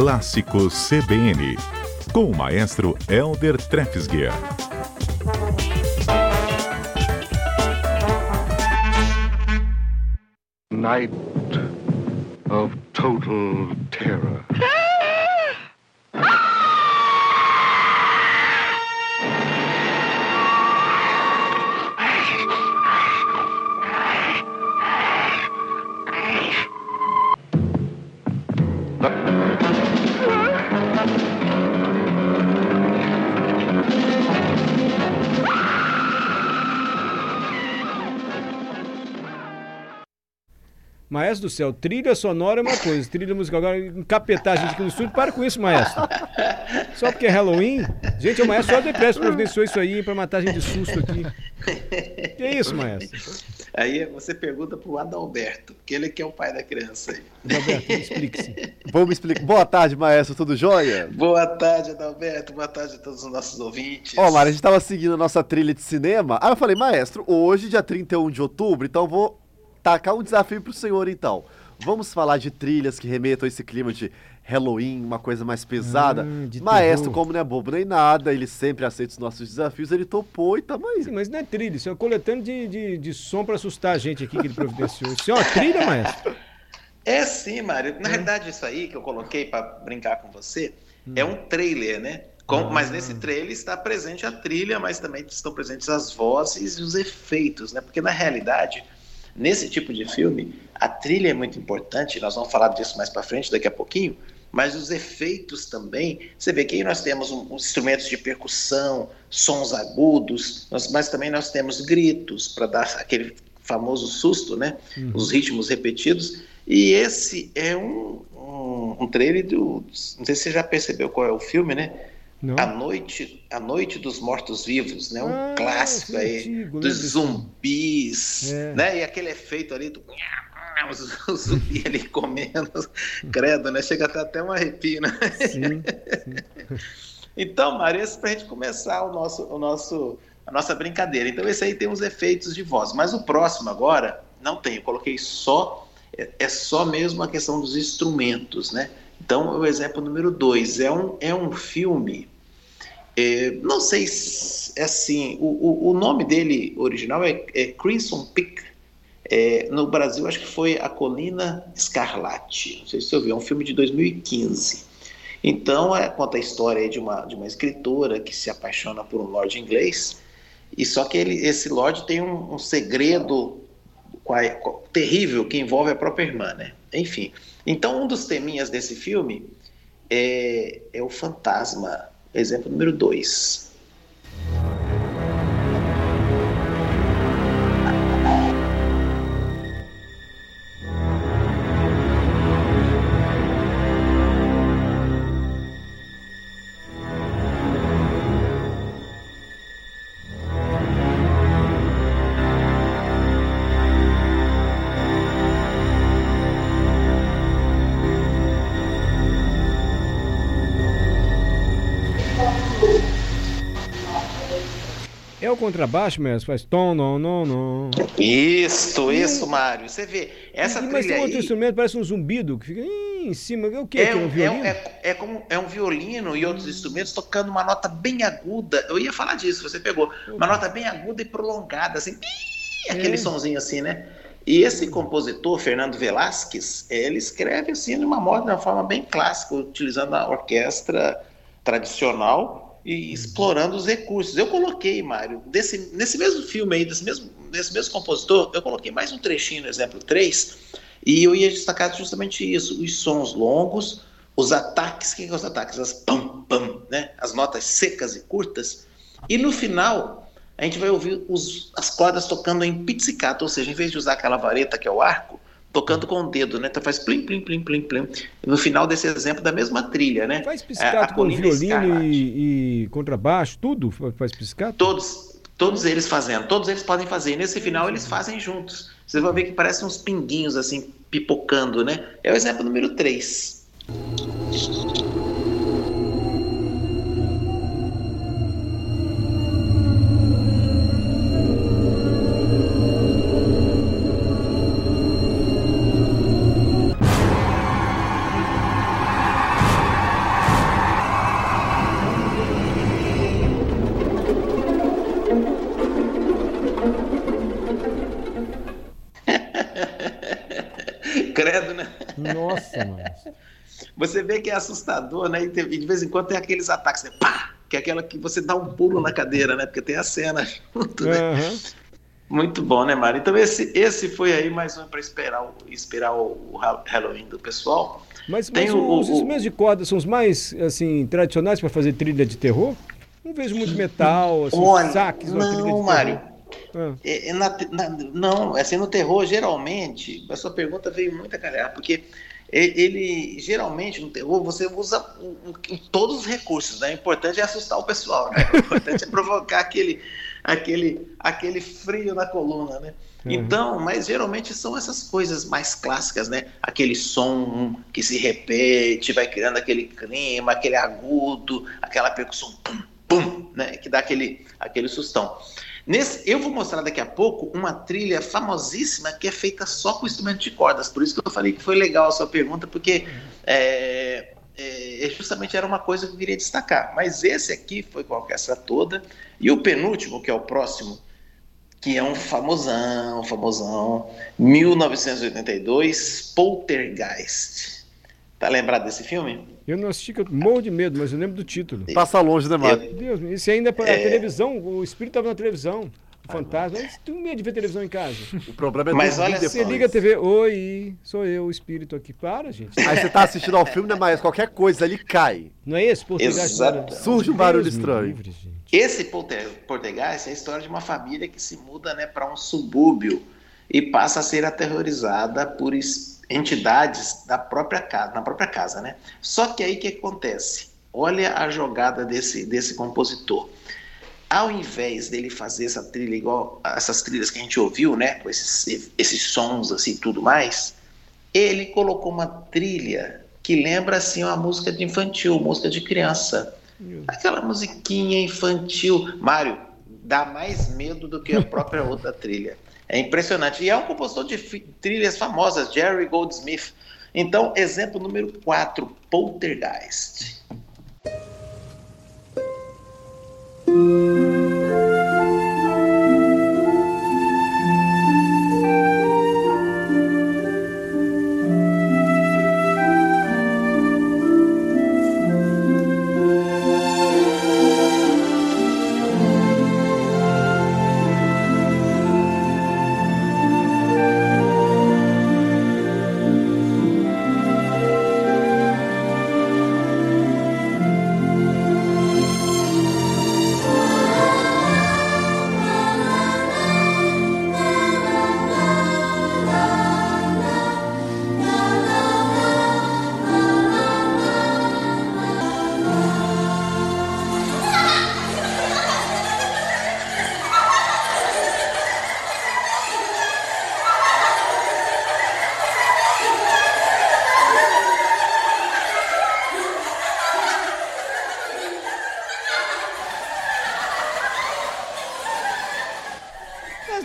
Clássicos CBN, com o maestro Elder Trefsguier. Night of total terror. Maestro do céu, trilha sonora é uma coisa, trilha musical. Agora, encapetar a gente aqui no estúdio, para com isso, maestro. Só porque é Halloween? Gente, o maestro só depressa providenciou isso aí pra matar a gente de susto aqui. Que é isso, maestro? Aí você pergunta pro Adalberto, que ele que é o pai da criança aí. Adalberto, explique-se. Vamos explicar. Boa tarde, maestro, tudo jóia? Boa tarde, Adalberto. Boa tarde a todos os nossos ouvintes. Ó, oh, Mara, a gente tava seguindo a nossa trilha de cinema. Aí eu falei, maestro, hoje, dia 31 de outubro, então eu vou tacar um desafio pro senhor, então. Vamos falar de trilhas que remetam a esse clima de Halloween, uma coisa mais pesada. Ah, Maestro, terror. como não é bobo nem nada, ele sempre aceita os nossos desafios, ele topou e tamo aí. Sim, mas não é trilha, isso é coletando de, de, de som para assustar a gente aqui que ele providenciou. Isso é uma trilha, maestro? É sim, Mário. Na é. verdade, isso aí que eu coloquei para brincar com você hum. é um trailer, né? Com, ah. Mas nesse trailer está presente a trilha, mas também estão presentes as vozes e os efeitos, né? Porque na realidade Nesse tipo de filme, a trilha é muito importante, nós vamos falar disso mais para frente daqui a pouquinho, mas os efeitos também. Você vê que aí nós temos um, um instrumentos de percussão, sons agudos, nós, mas também nós temos gritos para dar aquele famoso susto, né? Uhum. Os ritmos repetidos. E esse é um, um, um trailer do. Não sei se você já percebeu qual é o filme, né? Não. A Noite, a Noite dos Mortos-Vivos, né? Um ah, clássico aí antigo, dos né? zumbis, é. né? E aquele efeito ali do o zumbi ali comendo, credo, né? Chega até um arrepio, né? Sim, sim. Então, Maria, a gente começar o nosso, o nosso, a nossa brincadeira. Então, esse aí tem uns efeitos de voz, mas o próximo agora não tem. Eu coloquei só, é, é só mesmo a questão dos instrumentos, né? Então, o exemplo número dois é um, é um filme. É, não sei se é assim. O, o, o nome dele original é, é Crimson Peak. É, no Brasil, acho que foi A Colina Escarlate. Não sei se você ouviu, é um filme de 2015. Então, é, conta a história de uma, de uma escritora que se apaixona por um lord inglês. E só que ele, esse lord tem um, um segredo terrível que envolve a própria irmã, né? Enfim. Então, um dos teminhas desse filme é, é o fantasma. Exemplo número dois. Contrabaixo mesmo, faz tom, não, não, não. Isso, isso, Mário. Você vê, essa Mas tem outro aí... instrumento, parece um zumbido, que fica em cima. É o que? É, é, um, violino? É, é, como, é um violino e outros instrumentos tocando uma nota bem aguda. Eu ia falar disso, você pegou. Uma nota bem aguda e prolongada, assim. Aquele é. sonzinho assim, né? E esse compositor, Fernando Velasquez, ele escreve assim de uma, moda, de uma forma bem clássica, utilizando a orquestra tradicional e explorando os recursos. Eu coloquei, Mário, desse, nesse mesmo filme aí, desse mesmo, desse mesmo compositor, eu coloquei mais um trechinho no exemplo 3, e eu ia destacar justamente isso, os sons longos, os ataques, o que são os ataques? As pam, pam, né? as notas secas e curtas, e no final a gente vai ouvir os, as cordas tocando em pizzicato, ou seja, em vez de usar aquela vareta que é o arco, tocando com o dedo, né? Então faz plim, plim, plim, plim, plim. No final desse exemplo da mesma trilha, né? Faz piscato é, com violino e, e, contrabaixo, tudo faz piscato? Todos, todos eles fazendo, todos eles podem fazer. E nesse final eles fazem juntos. Vocês vão ver que parecem uns pinguinhos assim, pipocando, né? É o exemplo número 3. Você vê que é assustador, né? E de vez em quando tem aqueles ataques, né? Pá! Que é aquela que você dá um pulo na cadeira, né? Porque tem a cena junto, né? Uhum. Muito bom, né, Mário? Então esse, esse foi aí mais um para esperar, o, esperar o Halloween do pessoal. Mas, mas o, os instrumentos de corda são os mais assim tradicionais para fazer trilha de terror? Não vejo muito metal, assim, Olha, saques, uma trilha não, de Mário. terror. Ah. É, é na- na- não, assim, no terror, geralmente, a sua pergunta veio muito a calhar, porque ele, geralmente, no terror, você usa todos os recursos, né? O importante é assustar o pessoal, né? O importante é provocar aquele, aquele, aquele frio na coluna, né? Uhum. Então, mas geralmente são essas coisas mais clássicas, né? Aquele som que se repete, vai criando aquele clima, aquele agudo, aquela percussão pum, pum, né? Que dá aquele, aquele sustão. Nesse, eu vou mostrar daqui a pouco uma trilha famosíssima que é feita só com instrumento de cordas. Por isso que eu falei que foi legal a sua pergunta, porque é, é, justamente era uma coisa que eu queria destacar. Mas esse aqui foi com a orquestra toda. E o penúltimo, que é o próximo, que é um famosão, famosão, 1982, Poltergeist. Tá lembrado desse filme? Eu não assisti, que eu morro de medo, mas eu lembro do título. Passa longe, né, Mário? Deus, esse ainda é para É. televisão, o espírito estava na televisão. O fantasma. Mas tu medo de ver televisão em casa. O problema é Mas olha, depois. Você liga a TV, oi, sou eu, o espírito aqui. Para, gente. Aí você tá assistindo ao filme, né, mas qualquer coisa ali cai. Não é esse? Poltergeist? Exato. Surge um barulho Deus estranho. livre. Esse Polter- Poltergeist é a história de uma família que se muda né, para um subúrbio e passa a ser aterrorizada por es- entidades da própria casa, na própria casa, né? Só que aí o que acontece? Olha a jogada desse, desse compositor. Ao invés dele fazer essa trilha igual a essas trilhas que a gente ouviu, né, com esses, esses sons assim tudo mais, ele colocou uma trilha que lembra assim uma música de infantil, música de criança. Aquela musiquinha infantil. Mário, dá mais medo do que a própria outra trilha. É impressionante. E é um compositor de trilhas famosas, Jerry Goldsmith. Então, exemplo número 4, Poltergeist.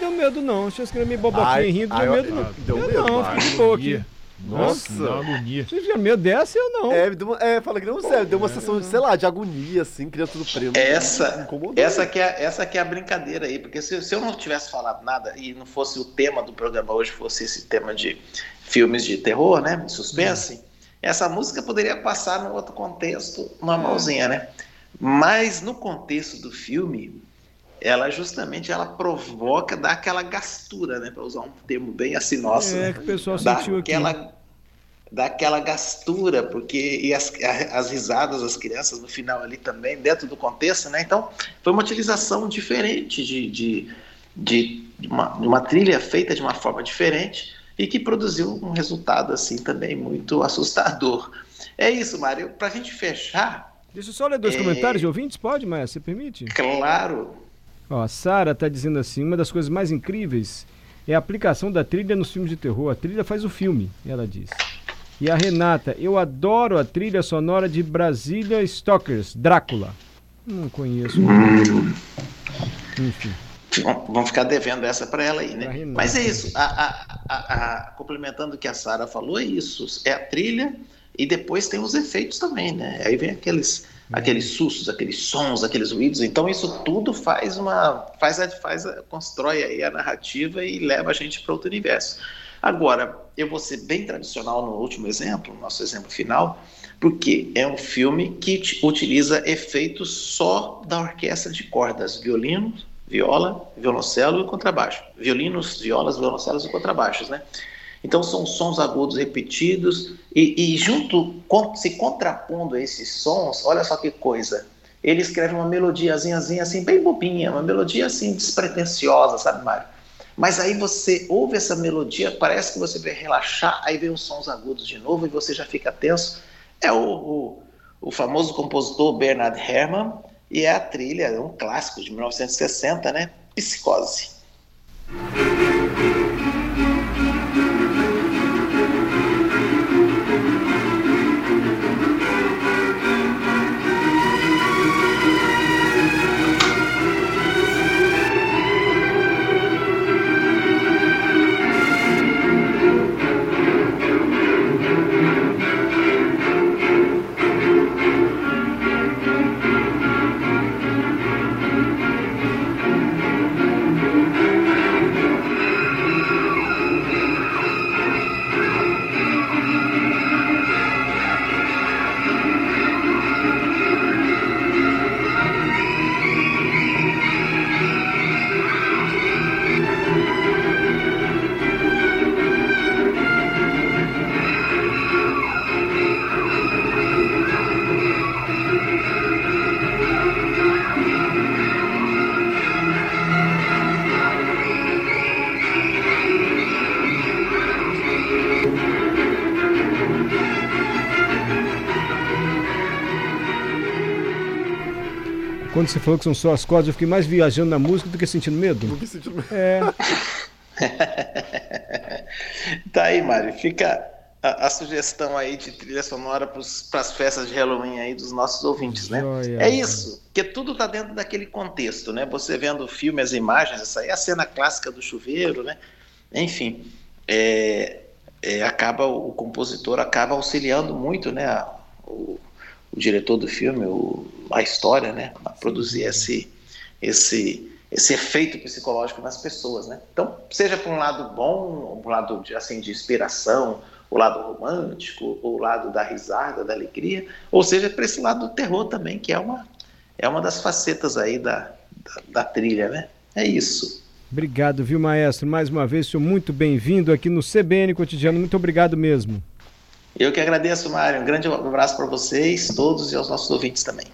Deu medo não. Eu escrever meio boboquinha Ai, rindo. ai, Deu eu- medo não. deu medo, não, Mário. fiquei de boa aqui. Nossa, agonia. Você tinha medo dessa eu não. É, me deu uma, é, fala que não sério, deu uma sensação, de, sei lá, de agonia, assim, criança tudo preso. Essa, essa, que é, essa que é a brincadeira aí, porque se, se eu não tivesse falado nada e não fosse o tema do programa hoje, fosse esse tema de filmes de terror, né, de suspense, essa música poderia passar num outro contexto normalzinha, né? Mas no contexto do filme, ela justamente ela provoca, dá aquela gastura, né, para usar um termo bem assim nosso, É né? que o pessoal dá sentiu aqui. aquela, dá aquela gastura, porque e as, as risadas das crianças no final ali também, dentro do contexto, né? Então, foi uma utilização diferente de, de, de, de uma, de uma trilha feita de uma forma diferente e que produziu um resultado assim também muito assustador. É isso, Mário. Para a gente fechar, Deixa eu só ler dois É. comentários de ouvintes, pode, Maia? Você permite? claro, Ó, a Sara tá dizendo assim, uma das coisas mais incríveis é a aplicação da trilha nos filmes de terror. A trilha faz o filme, ela diz. E a Renata, eu adoro a trilha sonora de Brasília Stalkers, Drácula. Não conheço. Enfim. Vamos ficar devendo essa para ela aí, né? Mas é isso. A- a- a- complementando o que a Sara falou, é isso. É a trilha e depois tem os efeitos também, né? Aí vem aqueles, aqueles sustos, aqueles sons, aqueles ruídos. Então isso tudo faz uma, faz, a, faz constrói aí a narrativa e leva a gente para outro universo. Agora, eu vou ser bem tradicional no último exemplo, no nosso exemplo final, porque é um filme que utiliza efeitos só da orquestra de cordas, violino, viola, violoncelo e contrabaixo. Violinos, violas, violoncelos e contrabaixos, né? Então são sons agudos repetidos e, e junto, se contrapondo a esses sons, olha só que coisa. Ele escreve uma melodiazinha assim, bem bobinha, uma melodia assim despretensiosa, sabe, Mário? Mas aí você ouve essa melodia, parece que você vai relaxar, aí vem os sons agudos de novo e você já fica tenso. É o, o, o famoso compositor Bernard Herrmann e é a trilha, é um clássico de 1960, né? Psicose. Quando você falou que são só as cordas, eu fiquei mais viajando na música do que sentindo medo. Do que sentindo medo. É. tá aí, Mário. Fica a, a, sugestão aí de trilha sonora para as festas de Halloween aí dos nossos ouvintes, né? Joia. É isso, que tudo tá dentro daquele contexto, né? Você vendo o filme, as imagens, essa aí é a cena clássica do chuveiro, né? Enfim, é, é, acaba o compositor acaba auxiliando muito, né? A, o, o diretor do filme, o, a história, né, a produzir esse, esse, esse efeito psicológico nas pessoas, né? Então, seja por um lado bom, um lado de, assim de inspiração, o lado romântico, o lado da risada, da alegria, ou seja, para esse lado do terror também, que é uma é uma das facetas aí da, da, da trilha, né? É isso. Obrigado, viu, maestro? Mais uma vez, muito bem-vindo aqui no CBN Cotidiano. Muito obrigado mesmo. Eu que agradeço, Mário. Um grande abraço para vocês, todos e aos nossos ouvintes também.